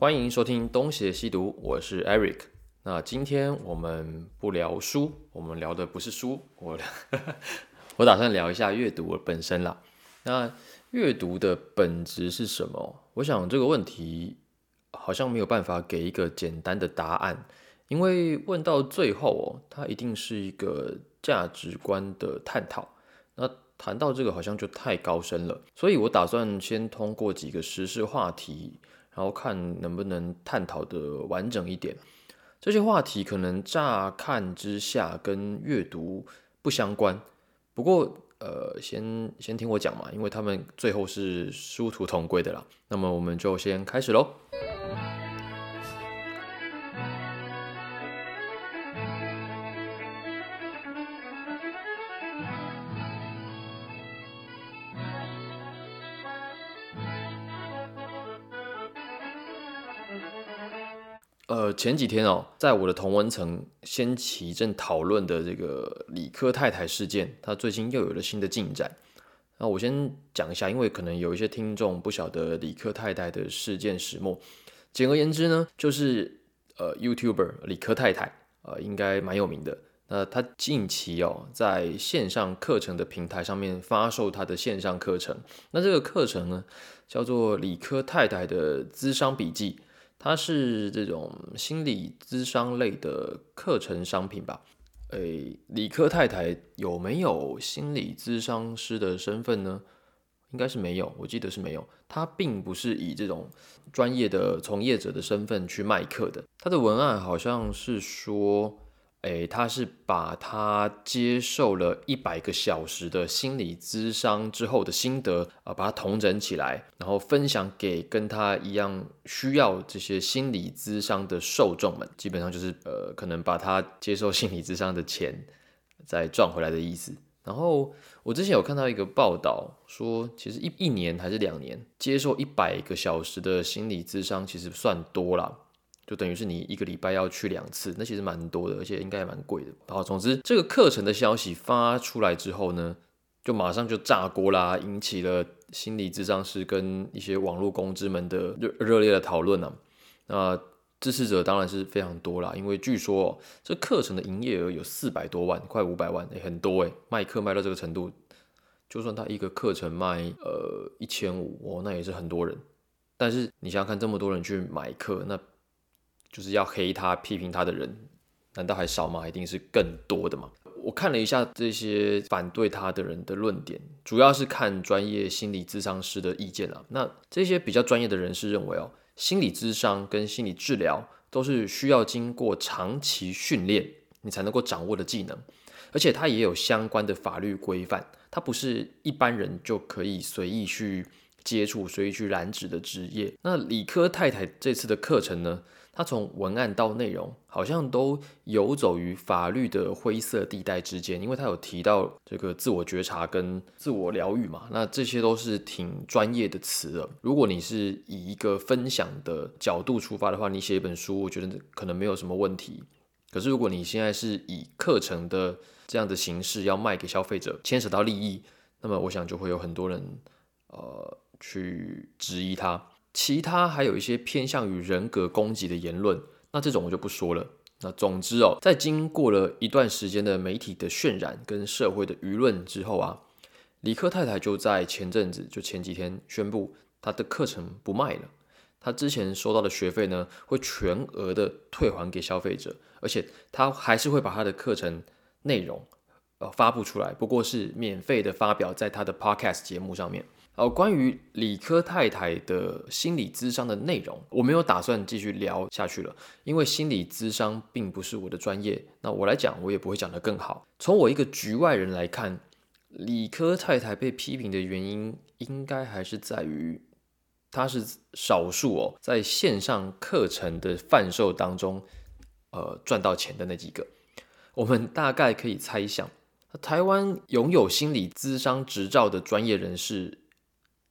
欢迎收听东邪西毒，我是 Eric。那今天我们不聊书，我们聊的不是书，我 我打算聊一下阅读本身啦。那阅读的本质是什么？我想这个问题好像没有办法给一个简单的答案，因为问到最后哦，它一定是一个价值观的探讨。那谈到这个好像就太高深了，所以我打算先通过几个时事话题，然后看能不能探讨的完整一点。这些话题可能乍看之下跟阅读不相关，不过。呃，先先听我讲嘛，因为他们最后是殊途同归的啦。那么我们就先开始喽。呃，前几天哦，在我的同文层掀起一阵讨论的这个理科太太事件，它最近又有了新的进展。那我先讲一下，因为可能有一些听众不晓得理科太太的事件始末。简而言之呢，就是呃，YouTuber 理科太太，呃，应该蛮有名的。那他近期哦，在线上课程的平台上面发售他的线上课程。那这个课程呢，叫做理科太太的资商笔记。它是这种心理咨商类的课程商品吧？诶，理科太太有没有心理咨商师的身份呢？应该是没有，我记得是没有。他并不是以这种专业的从业者的身份去卖课的。他的文案好像是说。诶，他是把他接受了一百个小时的心理咨商之后的心得啊，把它统整起来，然后分享给跟他一样需要这些心理咨商的受众们。基本上就是呃，可能把他接受心理咨商的钱再赚回来的意思。然后我之前有看到一个报道说，其实一一年还是两年接受一百个小时的心理咨商，其实算多了。就等于是你一个礼拜要去两次，那其实蛮多的，而且应该也蛮贵的。然后，总之这个课程的消息发出来之后呢，就马上就炸锅啦，引起了心理智商师跟一些网络公知们的热热烈的讨论啊。那支持者当然是非常多啦，因为据说这课程的营业额有四百多万，快五百万，也很多诶。卖课卖到这个程度，就算他一个课程卖呃一千五哦，那也是很多人。但是你想想看，这么多人去买课，那就是要黑他、批评他的人，难道还少吗？一定是更多的嘛。我看了一下这些反对他的人的论点，主要是看专业心理咨商师的意见啊。那这些比较专业的人士认为哦，心理咨商跟心理治疗都是需要经过长期训练，你才能够掌握的技能，而且它也有相关的法律规范，它不是一般人就可以随意去接触、随意去染指的职业。那理科太太这次的课程呢？他从文案到内容，好像都游走于法律的灰色地带之间，因为他有提到这个自我觉察跟自我疗愈嘛，那这些都是挺专业的词了。如果你是以一个分享的角度出发的话，你写一本书，我觉得可能没有什么问题。可是如果你现在是以课程的这样的形式要卖给消费者，牵扯到利益，那么我想就会有很多人呃去质疑他。其他还有一些偏向于人格攻击的言论，那这种我就不说了。那总之哦，在经过了一段时间的媒体的渲染跟社会的舆论之后啊，李克太太就在前阵子就前几天宣布，她的课程不卖了，她之前收到的学费呢会全额的退还给消费者，而且她还是会把她的课程内容呃发布出来，不过是免费的发表在她的 podcast 节目上面。哦，关于理科太太的心理咨商的内容，我没有打算继续聊下去了，因为心理咨商并不是我的专业。那我来讲，我也不会讲得更好。从我一个局外人来看，理科太太被批评的原因，应该还是在于她是少数哦，在线上课程的贩售当中，呃，赚到钱的那几个。我们大概可以猜想，台湾拥有心理咨商执照的专业人士。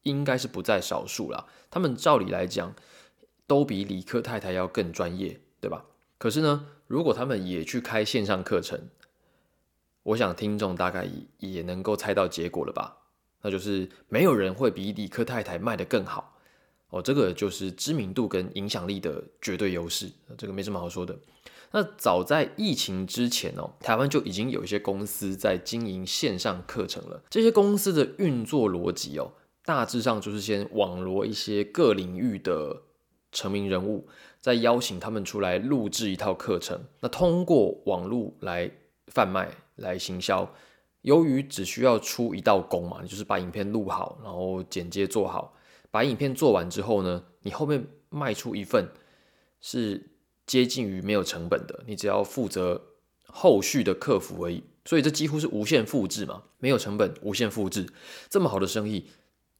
应该是不在少数啦。他们照理来讲，都比理科太太要更专业，对吧？可是呢，如果他们也去开线上课程，我想听众大概也能够猜到结果了吧？那就是没有人会比理科太太卖得更好。哦，这个就是知名度跟影响力的绝对优势，这个没什么好说的。那早在疫情之前哦，台湾就已经有一些公司在经营线上课程了。这些公司的运作逻辑哦，大致上就是先网罗一些各领域的成名人物，再邀请他们出来录制一套课程，那通过网络来贩卖、来行销。由于只需要出一道工嘛，你就是把影片录好，然后剪接做好。把影片做完之后呢，你后面卖出一份是接近于没有成本的，你只要负责后续的客服而已。所以这几乎是无限复制嘛，没有成本，无限复制。这么好的生意，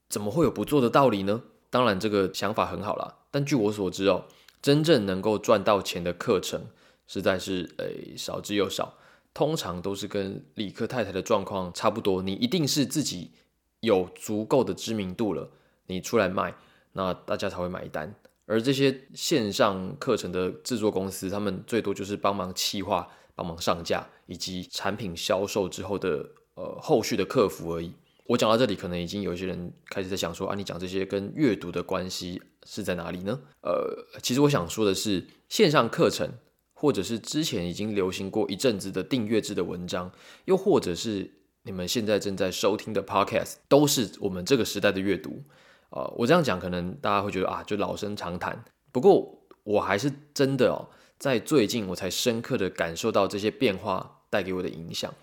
怎么会有不做的道理呢？当然这个想法很好啦，但据我所知哦，真正能够赚到钱的课程实在是诶少之又少。通常都是跟理科太太的状况差不多，你一定是自己有足够的知名度了。你出来卖，那大家才会买单。而这些线上课程的制作公司，他们最多就是帮忙企划、帮忙上架，以及产品销售之后的呃后续的客服而已。我讲到这里，可能已经有一些人开始在想说啊，你讲这些跟阅读的关系是在哪里呢？呃，其实我想说的是，线上课程，或者是之前已经流行过一阵子的订阅制的文章，又或者是你们现在正在收听的 Podcast，都是我们这个时代的阅读。呃，我这样讲可能大家会觉得啊，就老生常谈。不过我还是真的哦，在最近我才深刻的感受到这些变化带给我的影响。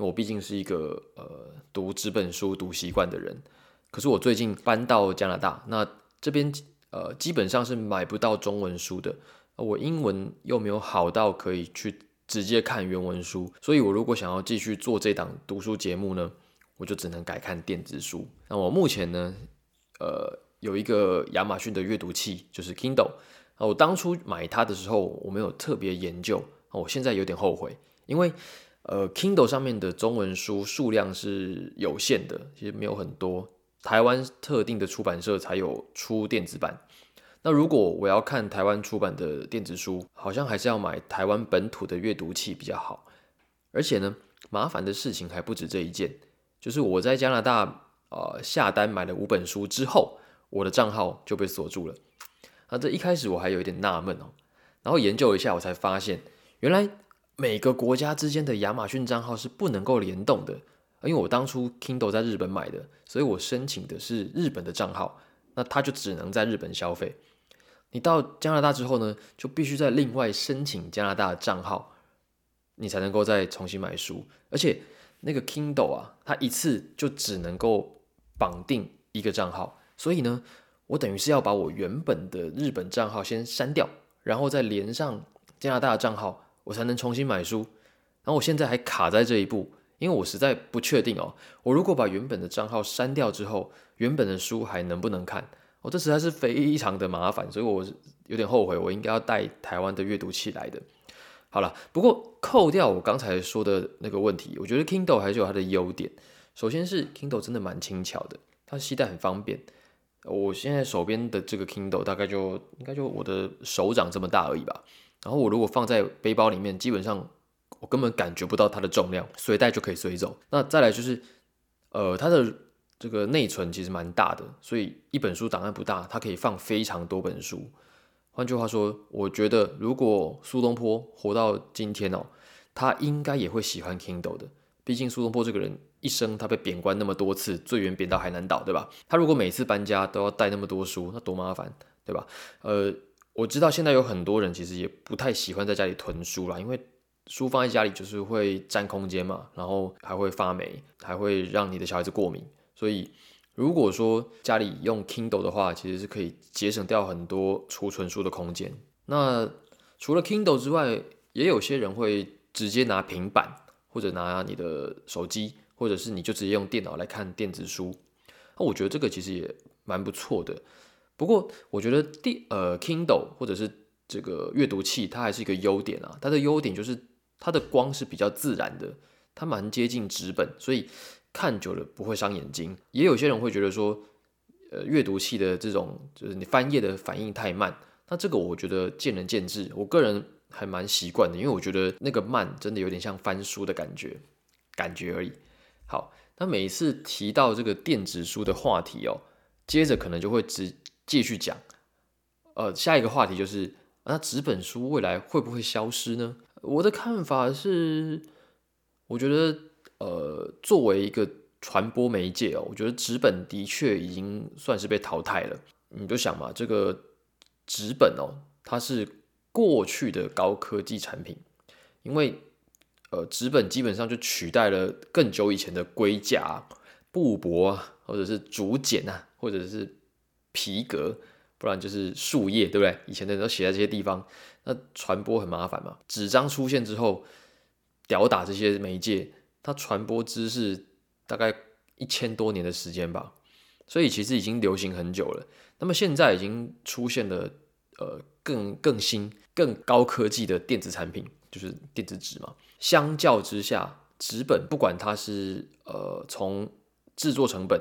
我毕竟是一个呃读纸本书读习惯的人，可是我最近搬到加拿大，那这边呃基本上是买不到中文书的。我英文又没有好到可以去直接看原文书，所以我如果想要继续做这档读书节目呢，我就只能改看电子书。那我目前呢？呃，有一个亚马逊的阅读器，就是 Kindle。我当初买它的时候，我没有特别研究。我现在有点后悔，因为呃，Kindle 上面的中文书数量是有限的，其实没有很多。台湾特定的出版社才有出电子版。那如果我要看台湾出版的电子书，好像还是要买台湾本土的阅读器比较好。而且呢，麻烦的事情还不止这一件，就是我在加拿大。呃，下单买了五本书之后，我的账号就被锁住了。那，这一开始我还有一点纳闷哦，然后研究一下，我才发现，原来每个国家之间的亚马逊账号是不能够联动的。因为我当初 Kindle 在日本买的，所以我申请的是日本的账号，那它就只能在日本消费。你到加拿大之后呢，就必须再另外申请加拿大的账号，你才能够再重新买书。而且那个 Kindle 啊，它一次就只能够。绑定一个账号，所以呢，我等于是要把我原本的日本账号先删掉，然后再连上加拿大的账号，我才能重新买书。然后我现在还卡在这一步，因为我实在不确定哦，我如果把原本的账号删掉之后，原本的书还能不能看？哦，这实在是非常的麻烦，所以我有点后悔，我应该要带台湾的阅读器来的。好了，不过扣掉我刚才说的那个问题，我觉得 Kindle 还是有它的优点。首先是 Kindle 真的蛮轻巧的，它携带很方便。我现在手边的这个 Kindle 大概就应该就我的手掌这么大而已吧。然后我如果放在背包里面，基本上我根本感觉不到它的重量，随带就可以随走。那再来就是，呃，它的这个内存其实蛮大的，所以一本书档案不大，它可以放非常多本书。换句话说，我觉得如果苏东坡活到今天哦，他应该也会喜欢 Kindle 的。毕竟苏东坡这个人。一生他被贬官那么多次，最远贬到海南岛，对吧？他如果每次搬家都要带那么多书，那多麻烦，对吧？呃，我知道现在有很多人其实也不太喜欢在家里囤书啦，因为书放在家里就是会占空间嘛，然后还会发霉，还会让你的小孩子过敏。所以如果说家里用 Kindle 的话，其实是可以节省掉很多储存书的空间。那除了 Kindle 之外，也有些人会直接拿平板或者拿你的手机。或者是你就直接用电脑来看电子书，那我觉得这个其实也蛮不错的。不过我觉得电呃 Kindle 或者是这个阅读器，它还是一个优点啊。它的优点就是它的光是比较自然的，它蛮接近纸本，所以看久了不会伤眼睛。也有些人会觉得说，呃，阅读器的这种就是你翻页的反应太慢，那这个我觉得见仁见智。我个人还蛮习惯的，因为我觉得那个慢真的有点像翻书的感觉，感觉而已。好，那每一次提到这个电子书的话题哦，接着可能就会直继续讲。呃，下一个话题就是那纸本书未来会不会消失呢？我的看法是，我觉得呃，作为一个传播媒介哦，我觉得纸本的确已经算是被淘汰了。你就想嘛，这个纸本哦，它是过去的高科技产品，因为呃，纸本基本上就取代了更久以前的龟甲、布帛啊，或者是竹简啊，或者是皮革。不然就是树叶，对不对？以前的人都写在这些地方，那传播很麻烦嘛。纸张出现之后，吊打这些媒介，它传播知识大概一千多年的时间吧，所以其实已经流行很久了。那么现在已经出现了呃更更新、更高科技的电子产品，就是电子纸嘛。相较之下，纸本不管它是呃从制作成本。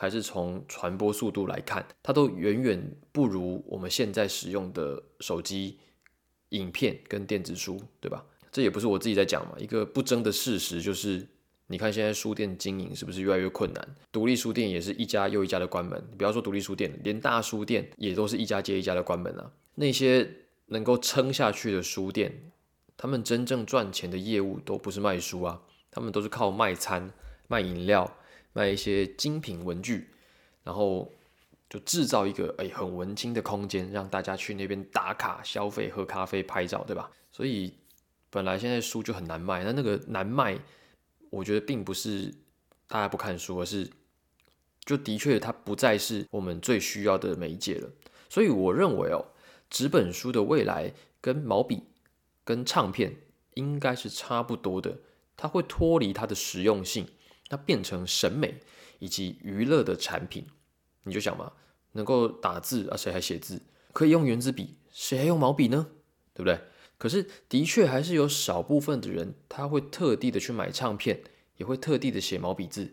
还是从传播速度来看，它都远远不如我们现在使用的手机、影片跟电子书，对吧？这也不是我自己在讲嘛，一个不争的事实就是，你看现在书店经营是不是越来越困难？独立书店也是一家又一家的关门，不要说独立书店，连大书店也都是一家接一家的关门啊。那些能够撑下去的书店，他们真正赚钱的业务都不是卖书啊，他们都是靠卖餐、卖饮料。卖一些精品文具，然后就制造一个哎很文青的空间，让大家去那边打卡消费、喝咖啡、拍照，对吧？所以本来现在书就很难卖，那那个难卖，我觉得并不是大家不看书，而是就的确它不再是我们最需要的媒介了。所以我认为哦，纸本书的未来跟毛笔、跟唱片应该是差不多的，它会脱离它的实用性。它变成审美以及娱乐的产品，你就想嘛，能够打字啊，谁还写字？可以用圆珠笔，谁还用毛笔呢？对不对？可是的确还是有少部分的人，他会特地的去买唱片，也会特地的写毛笔字。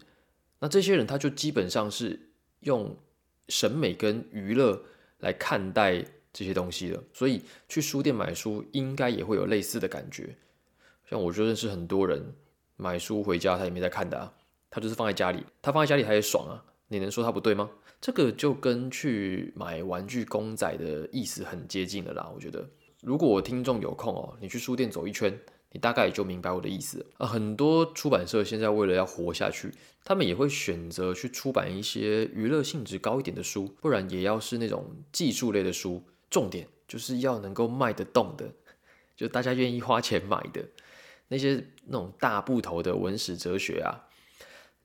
那这些人他就基本上是用审美跟娱乐来看待这些东西的，所以去书店买书应该也会有类似的感觉。像我就认识很多人买书回家，他也没在看的啊。他就是放在家里，他放在家里他也爽啊，你能说他不对吗？这个就跟去买玩具公仔的意思很接近了啦。我觉得，如果我听众有空哦，你去书店走一圈，你大概也就明白我的意思啊。很多出版社现在为了要活下去，他们也会选择去出版一些娱乐性质高一点的书，不然也要是那种技术类的书，重点就是要能够卖得动的，就大家愿意花钱买的那些那种大部头的文史哲学啊。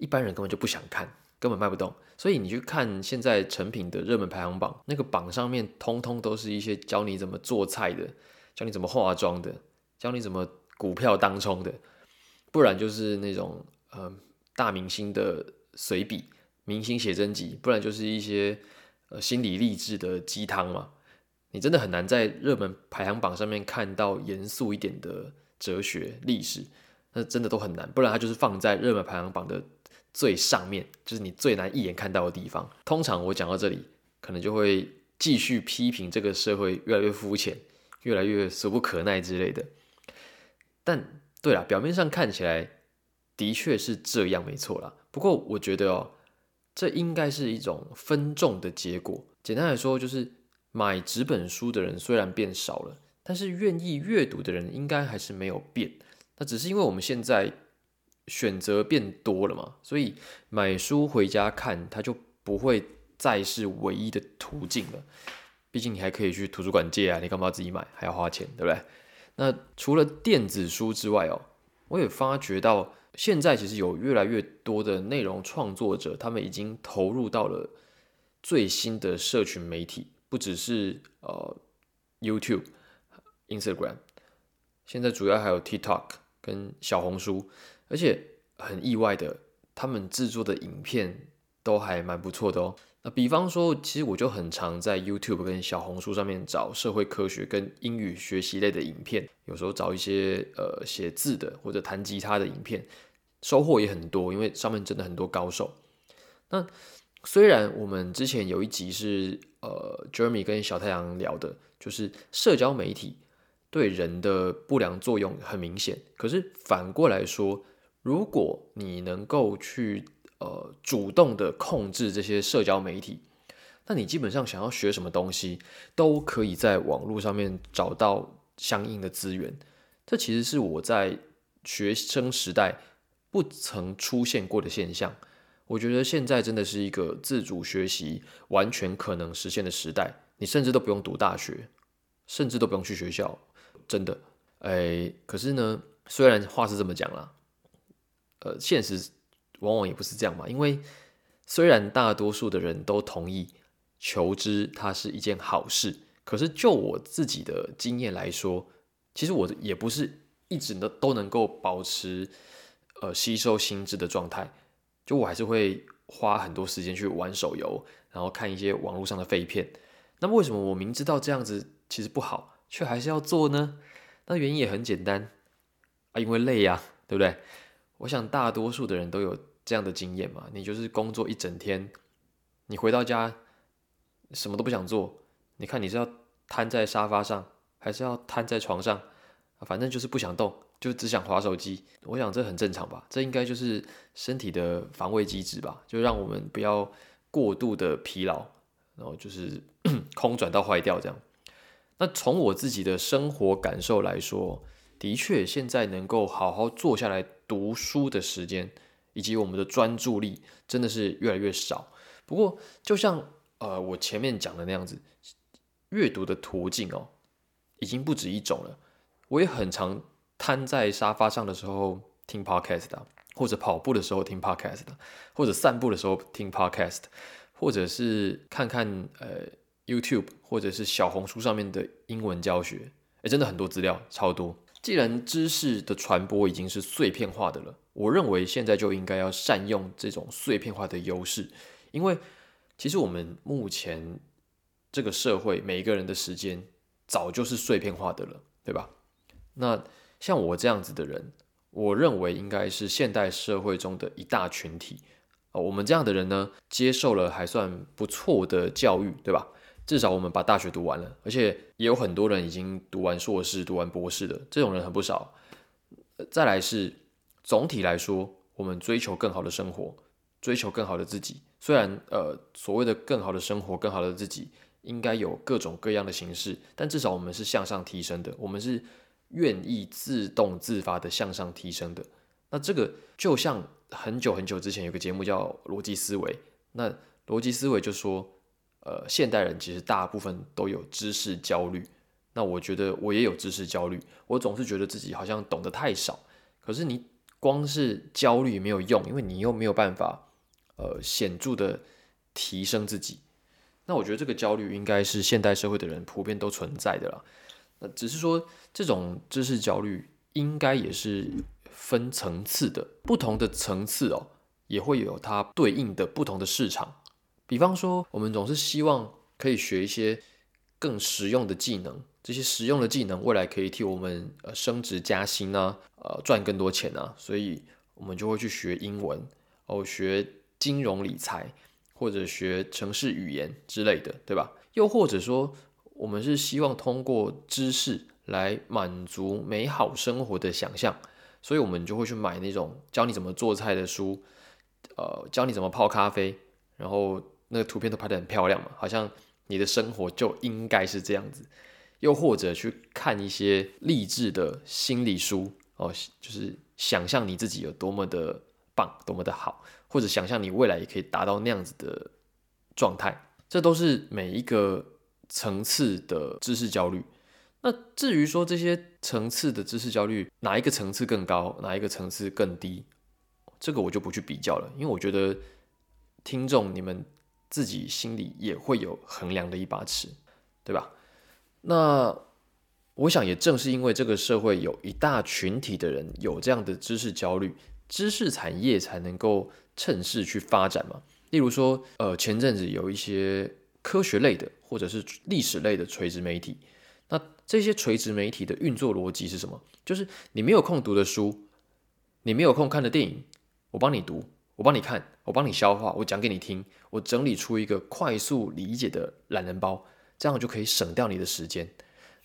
一般人根本就不想看，根本卖不动。所以你去看现在成品的热门排行榜，那个榜上面通通都是一些教你怎么做菜的，教你怎么化妆的，教你怎么股票当冲的，不然就是那种呃大明星的随笔、明星写真集，不然就是一些呃心理励志的鸡汤嘛。你真的很难在热门排行榜上面看到严肃一点的哲学、历史，那真的都很难。不然它就是放在热门排行榜的。最上面就是你最难一眼看到的地方。通常我讲到这里，可能就会继续批评这个社会越来越肤浅，越来越俗不可耐之类的。但对了，表面上看起来的确是这样，没错啦。不过我觉得哦，这应该是一种分众的结果。简单来说，就是买纸本书的人虽然变少了，但是愿意阅读的人应该还是没有变。那只是因为我们现在。选择变多了嘛，所以买书回家看，它就不会再是唯一的途径了。毕竟你还可以去图书馆借啊，你干嘛自己买，还要花钱，对不对？那除了电子书之外哦，我也发觉到现在其实有越来越多的内容创作者，他们已经投入到了最新的社群媒体，不只是呃 YouTube、Instagram，现在主要还有 TikTok 跟小红书。而且很意外的，他们制作的影片都还蛮不错的哦。那比方说，其实我就很常在 YouTube 跟小红书上面找社会科学跟英语学习类的影片，有时候找一些呃写字的或者弹吉他的影片，收获也很多，因为上面真的很多高手。那虽然我们之前有一集是呃 Jeremy 跟小太阳聊的，就是社交媒体对人的不良作用很明显，可是反过来说。如果你能够去呃主动的控制这些社交媒体，那你基本上想要学什么东西，都可以在网络上面找到相应的资源。这其实是我在学生时代不曾出现过的现象。我觉得现在真的是一个自主学习完全可能实现的时代。你甚至都不用读大学，甚至都不用去学校，真的。哎，可是呢，虽然话是这么讲啦，呃，现实往往也不是这样嘛。因为虽然大多数的人都同意求知它是一件好事，可是就我自己的经验来说，其实我也不是一直都都能够保持呃吸收新知的状态。就我还是会花很多时间去玩手游，然后看一些网络上的废片。那么为什么我明知道这样子其实不好，却还是要做呢？那原因也很简单啊，因为累呀，对不对？我想大多数的人都有这样的经验嘛。你就是工作一整天，你回到家什么都不想做，你看你是要瘫在沙发上，还是要瘫在床上？反正就是不想动。就只想划手机，我想这很正常吧？这应该就是身体的防卫机制吧？就让我们不要过度的疲劳，然后就是 空转到坏掉这样。那从我自己的生活感受来说，的确现在能够好好坐下来读书的时间，以及我们的专注力，真的是越来越少。不过，就像呃我前面讲的那样子，阅读的途径哦，已经不止一种了。我也很常。瘫在沙发上的时候听 podcast 的，或者跑步的时候听 podcast 的，或者散步的时候听 podcast，或者是看看呃 YouTube 或者是小红书上面的英文教学，哎，真的很多资料，超多。既然知识的传播已经是碎片化的了，我认为现在就应该要善用这种碎片化的优势，因为其实我们目前这个社会每一个人的时间早就是碎片化的了，对吧？那像我这样子的人，我认为应该是现代社会中的一大群体啊。我们这样的人呢，接受了还算不错的教育，对吧？至少我们把大学读完了，而且也有很多人已经读完硕士、读完博士的，这种人很不少。再来是总体来说，我们追求更好的生活，追求更好的自己。虽然呃，所谓的更好的生活、更好的自己，应该有各种各样的形式，但至少我们是向上提升的，我们是。愿意自动自发的向上提升的，那这个就像很久很久之前有个节目叫逻辑思维，那逻辑思维就说，呃，现代人其实大部分都有知识焦虑，那我觉得我也有知识焦虑，我总是觉得自己好像懂得太少，可是你光是焦虑没有用，因为你又没有办法，呃，显著的提升自己，那我觉得这个焦虑应该是现代社会的人普遍都存在的了。那只是说，这种知识焦虑应该也是分层次的，不同的层次哦，也会有它对应的不同的市场。比方说，我们总是希望可以学一些更实用的技能，这些实用的技能未来可以替我们呃升职加薪啊，呃赚更多钱啊，所以我们就会去学英文哦，学金融理财或者学城市语言之类的，对吧？又或者说。我们是希望通过知识来满足美好生活的想象，所以我们就会去买那种教你怎么做菜的书，呃，教你怎么泡咖啡，然后那个图片都拍得很漂亮嘛，好像你的生活就应该是这样子。又或者去看一些励志的心理书，哦，就是想象你自己有多么的棒，多么的好，或者想象你未来也可以达到那样子的状态，这都是每一个。层次的知识焦虑，那至于说这些层次的知识焦虑哪一个层次更高，哪一个层次更低，这个我就不去比较了，因为我觉得听众你们自己心里也会有衡量的一把尺，对吧？那我想也正是因为这个社会有一大群体的人有这样的知识焦虑，知识产业才能够趁势去发展嘛。例如说，呃，前阵子有一些。科学类的或者是历史类的垂直媒体，那这些垂直媒体的运作逻辑是什么？就是你没有空读的书，你没有空看的电影，我帮你读，我帮你看，我帮你消化，我讲给你听，我整理出一个快速理解的懒人包，这样就可以省掉你的时间。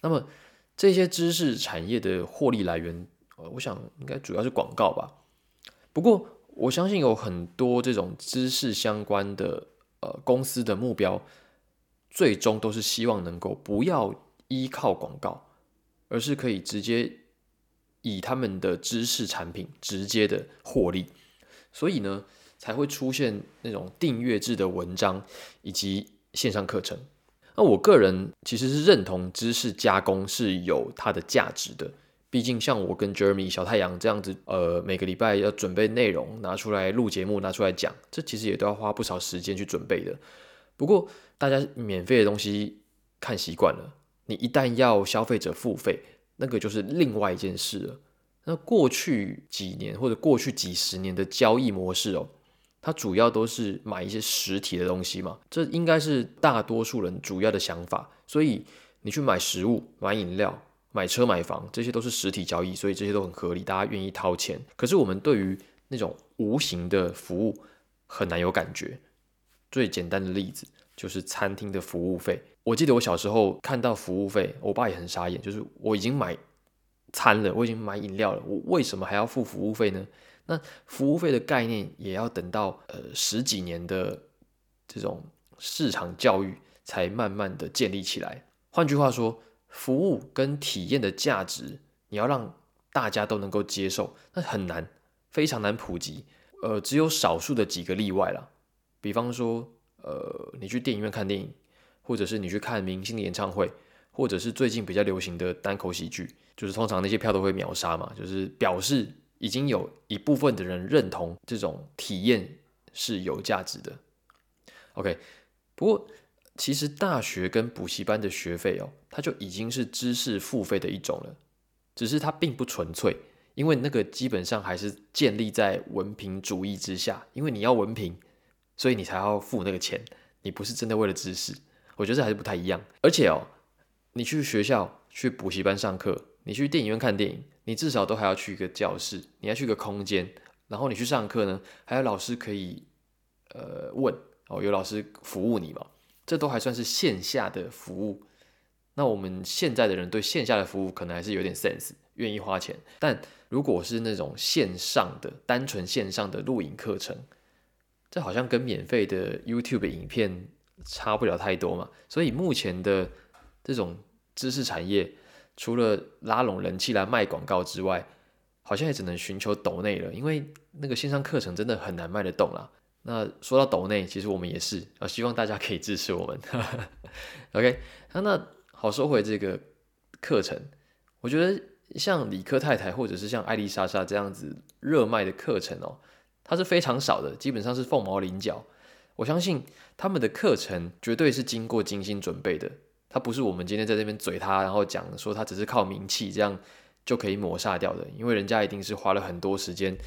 那么这些知识产业的获利来源，呃，我想应该主要是广告吧。不过我相信有很多这种知识相关的呃公司的目标。最终都是希望能够不要依靠广告，而是可以直接以他们的知识产品直接的获利，所以呢，才会出现那种订阅制的文章以及线上课程。那我个人其实是认同知识加工是有它的价值的，毕竟像我跟 Jeremy 小太阳这样子，呃，每个礼拜要准备内容拿出来录节目，拿出来讲，这其实也都要花不少时间去准备的。不过大家免费的东西看习惯了，你一旦要消费者付费，那个就是另外一件事了。那过去几年或者过去几十年的交易模式哦。它主要都是买一些实体的东西嘛，这应该是大多数人主要的想法。所以你去买食物、买饮料、买车、买房，这些都是实体交易，所以这些都很合理，大家愿意掏钱。可是我们对于那种无形的服务很难有感觉。最简单的例子就是餐厅的服务费。我记得我小时候看到服务费，我爸也很傻眼，就是我已经买餐了，我已经买饮料了，我为什么还要付服务费呢？那服务费的概念也要等到呃十几年的这种市场教育才慢慢的建立起来。换句话说，服务跟体验的价值，你要让大家都能够接受，那很难，非常难普及。呃，只有少数的几个例外了。比方说，呃，你去电影院看电影，或者是你去看明星的演唱会，或者是最近比较流行的单口喜剧，就是通常那些票都会秒杀嘛，就是表示。已经有一部分的人认同这种体验是有价值的。OK，不过其实大学跟补习班的学费哦，它就已经是知识付费的一种了，只是它并不纯粹，因为那个基本上还是建立在文凭主义之下，因为你要文凭，所以你才要付那个钱，你不是真的为了知识。我觉得这还是不太一样。而且哦，你去学校去补习班上课，你去电影院看电影。你至少都还要去一个教室，你要去一个空间，然后你去上课呢，还有老师可以呃问哦，有老师服务你嘛？这都还算是线下的服务。那我们现在的人对线下的服务可能还是有点 sense，愿意花钱。但如果是那种线上的、单纯线上的录影课程，这好像跟免费的 YouTube 影片差不了太多嘛。所以目前的这种知识产业。除了拉拢人气来卖广告之外，好像也只能寻求抖内了，因为那个线上课程真的很难卖得动啦。那说到抖内，其实我们也是啊，希望大家可以支持我们。OK，那那好收回这个课程，我觉得像理科太太或者是像艾丽莎莎这样子热卖的课程哦，它是非常少的，基本上是凤毛麟角。我相信他们的课程绝对是经过精心准备的。他不是我们今天在这边嘴他，然后讲说他只是靠名气这样就可以抹杀掉的，因为人家一定是花了很多时间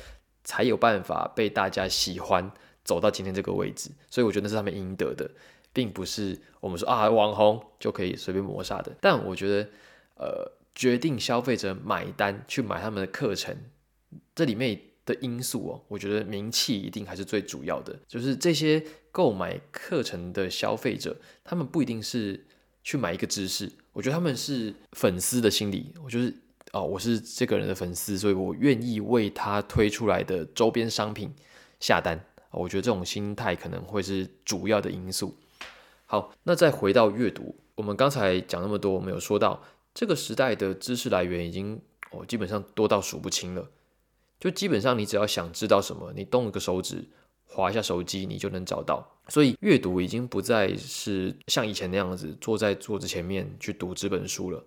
才有办法被大家喜欢，走到今天这个位置，所以我觉得那是他们应得的，并不是我们说啊网红就可以随便抹杀的。但我觉得，呃，决定消费者买单去买他们的课程，这里面的因素哦，我觉得名气一定还是最主要的，就是这些购买课程的消费者，他们不一定是。去买一个知识，我觉得他们是粉丝的心理，我就是哦，我是这个人的粉丝，所以我愿意为他推出来的周边商品下单。我觉得这种心态可能会是主要的因素。好，那再回到阅读，我们刚才讲那么多，我们有说到这个时代的知识来源已经哦，基本上多到数不清了。就基本上你只要想知道什么，你动了个手指。划一下手机，你就能找到。所以阅读已经不再是像以前那样子坐在桌子前面去读纸本书了。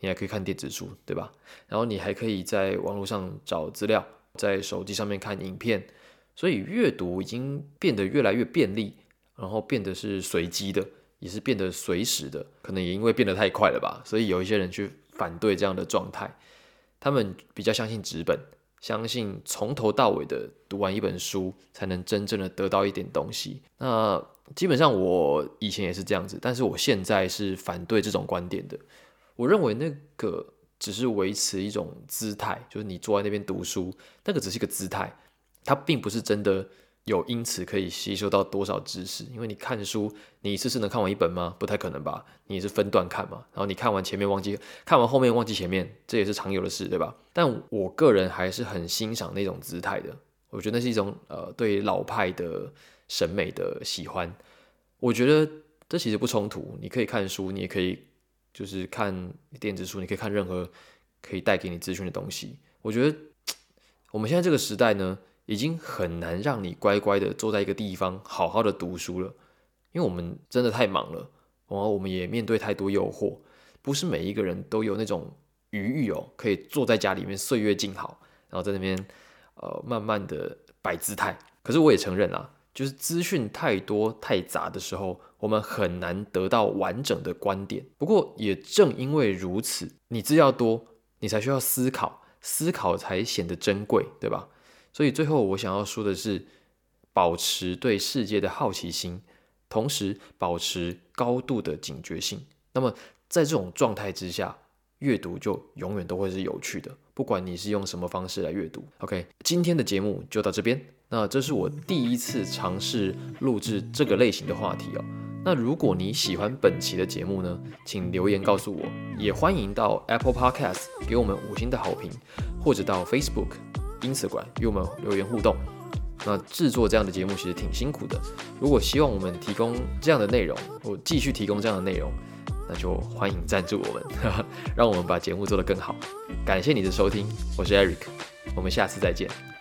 你还可以看电子书，对吧？然后你还可以在网络上找资料，在手机上面看影片。所以阅读已经变得越来越便利，然后变得是随机的，也是变得随时的。可能也因为变得太快了吧，所以有一些人去反对这样的状态。他们比较相信纸本。相信从头到尾的读完一本书，才能真正的得到一点东西。那基本上我以前也是这样子，但是我现在是反对这种观点的。我认为那个只是维持一种姿态，就是你坐在那边读书，那个只是一个姿态，它并不是真的。有因此可以吸收到多少知识？因为你看书，你一次是能看完一本吗？不太可能吧。你是分段看嘛，然后你看完前面忘记，看完后面忘记前面，这也是常有的事，对吧？但我个人还是很欣赏那种姿态的。我觉得那是一种呃对老派的审美的喜欢。我觉得这其实不冲突。你可以看书，你也可以就是看电子书，你可以看任何可以带给你资讯的东西。我觉得 我们现在这个时代呢，已经很难让你乖乖的坐在一个地方好好的读书了，因为我们真的太忙了，然后我们也面对太多诱惑，不是每一个人都有那种余裕哦，可以坐在家里面岁月静好，然后在那边呃慢慢的摆姿态。可是我也承认啊。就是资讯太多太杂的时候，我们很难得到完整的观点。不过也正因为如此，你资料多，你才需要思考，思考才显得珍贵，对吧？所以最后我想要说的是，保持对世界的好奇心，同时保持高度的警觉性。那么在这种状态之下，阅读就永远都会是有趣的，不管你是用什么方式来阅读。OK，今天的节目就到这边。那这是我第一次尝试录制这个类型的话题哦。那如果你喜欢本期的节目呢，请留言告诉我，也欢迎到 Apple Podcast 给我们五星的好评，或者到 Facebook、因此，管与我们留言互动。那制作这样的节目其实挺辛苦的，如果希望我们提供这样的内容，或继续提供这样的内容，那就欢迎赞助我们，让我们把节目做得更好。感谢你的收听，我是 Eric，我们下次再见。